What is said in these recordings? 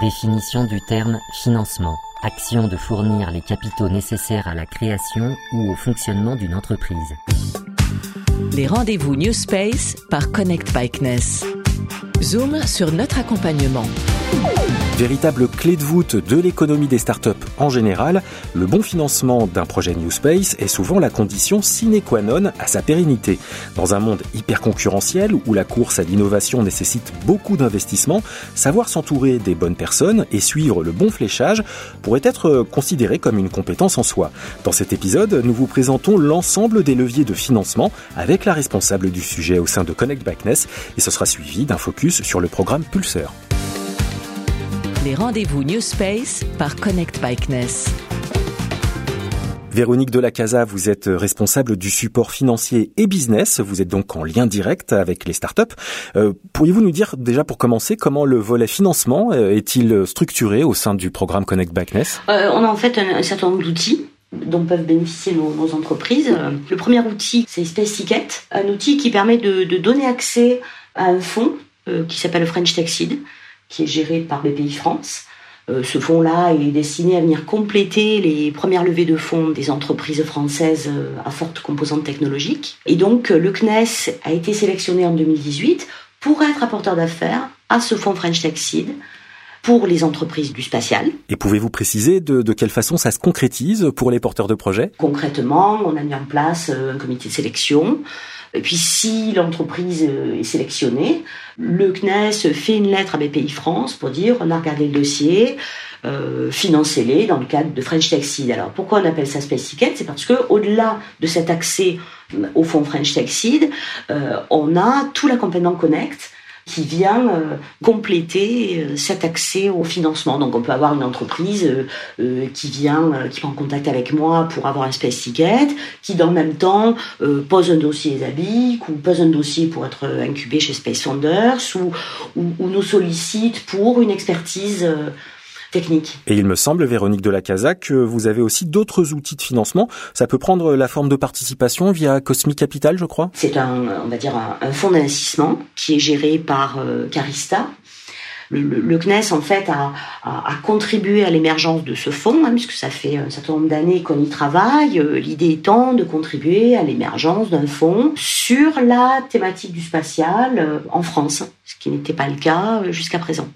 Définition du terme financement. Action de fournir les capitaux nécessaires à la création ou au fonctionnement d'une entreprise. Les rendez-vous New Space par Connect Bikeness. Zoom sur notre accompagnement. Véritable clé de voûte de l'économie des startups en général, le bon financement d'un projet New Space est souvent la condition sine qua non à sa pérennité. Dans un monde hyper concurrentiel où la course à l'innovation nécessite beaucoup d'investissements, savoir s'entourer des bonnes personnes et suivre le bon fléchage pourrait être considéré comme une compétence en soi. Dans cet épisode, nous vous présentons l'ensemble des leviers de financement avec la responsable du sujet au sein de Connect Backness et ce sera suivi d'un focus sur le programme Pulseur. Les rendez-vous New Space par Connect Bikeness. Véronique Delacasa, vous êtes responsable du support financier et business. Vous êtes donc en lien direct avec les startups. Euh, Pourriez-vous nous dire déjà pour commencer comment le volet financement euh, est-il structuré au sein du programme Connect Backness euh, On a en fait un, un certain nombre d'outils dont peuvent bénéficier nos, nos, entreprises. Le premier outil, c'est Space Ticket, un outil qui permet de, de donner accès à un fonds euh, qui s'appelle French Seed qui est géré par BPI France. Euh, ce fonds-là est destiné à venir compléter les premières levées de fonds des entreprises françaises euh, à forte composante technologique. Et donc, euh, le CNES a été sélectionné en 2018 pour être apporteur d'affaires à ce fonds French Tech Seed pour les entreprises du spatial. Et pouvez-vous préciser de, de, quelle façon ça se concrétise pour les porteurs de projets? Concrètement, on a mis en place un comité de sélection et puis si l'entreprise est sélectionnée, le CNES fait une lettre à BPI France pour dire on a regardé le dossier, euh, financez-les dans le cadre de French Tech. Alors pourquoi on appelle ça Space Ticket? C'est parce que au-delà de cet accès au fonds French Tech euh, on a tout l'accompagnement Connect qui vient euh, compléter euh, cet accès au financement. Donc on peut avoir une entreprise euh, qui vient, qui prend contact avec moi pour avoir un space ticket, qui dans le même temps pose un dossier ESABIC ou pose un dossier pour être incubé chez Space Founders ou, ou, ou nous sollicite pour une expertise technique. Et il me semble, Véronique de la Casa, que vous avez aussi d'autres outils de financement. Ça peut prendre la forme de participation via Cosmic Capital, je crois. C'est un, on va dire, un, un fonds d'investissement qui est géré par euh, Carista. Le, le, le, CNES, en fait, a, a, a contribué à l'émergence de ce fonds, hein, puisque ça fait un certain nombre d'années qu'on y travaille. Euh, L'idée étant de contribuer à l'émergence d'un fonds sur la thématique du spatial euh, en France, ce qui n'était pas le cas jusqu'à présent.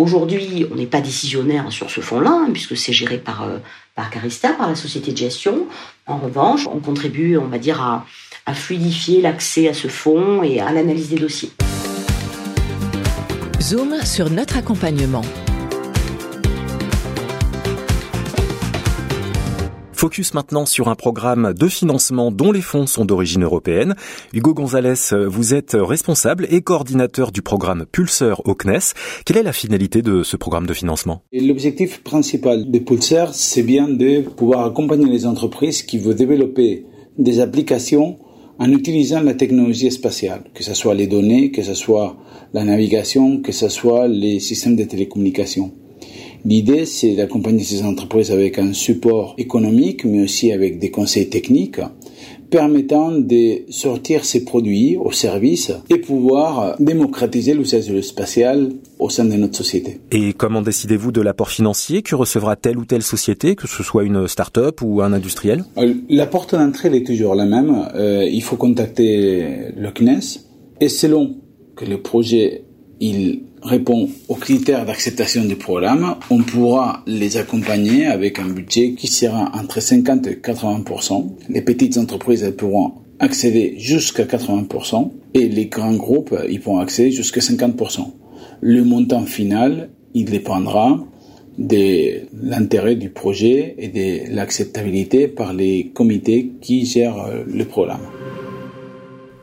Aujourd'hui, on n'est pas décisionnaire sur ce fonds-là, hein, puisque c'est géré par, euh, par Carista, par la société de gestion. En revanche, on contribue, on va dire, à, à fluidifier l'accès à ce fonds et à l'analyse des dossiers. Zoom sur notre accompagnement. Focus maintenant sur un programme de financement dont les fonds sont d'origine européenne. Hugo Gonzalez, vous êtes responsable et coordinateur du programme Pulseur au CNES. Quelle est la finalité de ce programme de financement? L'objectif principal de Pulseur, c'est bien de pouvoir accompagner les entreprises qui veulent développer des applications en utilisant la technologie spatiale, que ce soit les données, que ce soit la navigation, que ce soit les systèmes de télécommunication. L'idée, c'est d'accompagner ces entreprises avec un support économique, mais aussi avec des conseils techniques permettant de sortir ces produits aux services et pouvoir démocratiser l'usage spatial au sein de notre société. Et comment décidez-vous de l'apport financier que recevra telle ou telle société, que ce soit une start-up ou un industriel? La porte d'entrée est toujours la même. Euh, il faut contacter le CNES et selon que le projet il répond aux critères d'acceptation du programme, on pourra les accompagner avec un budget qui sera entre 50 et 80% Les petites entreprises elles pourront accéder jusqu'à 80 et les grands groupes ils pourront accéder jusqu'à 50 Le montant final, il dépendra de l'intérêt du projet et de l'acceptabilité par les comités qui gèrent le programme.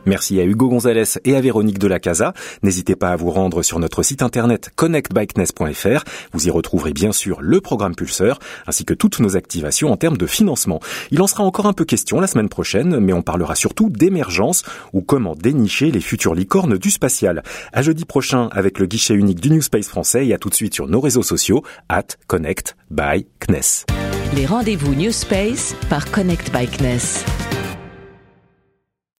Merci à Hugo Gonzalez et à Véronique Delacasa. N'hésitez pas à vous rendre sur notre site internet connectbikeness.fr. Vous y retrouverez bien sûr le programme Pulseur ainsi que toutes nos activations en termes de financement. Il en sera encore un peu question la semaine prochaine, mais on parlera surtout d'émergence ou comment dénicher les futures licornes du spatial. À jeudi prochain avec le guichet unique du New Space français et à tout de suite sur nos réseaux sociaux at connect. Les rendez-vous New Space par Connect.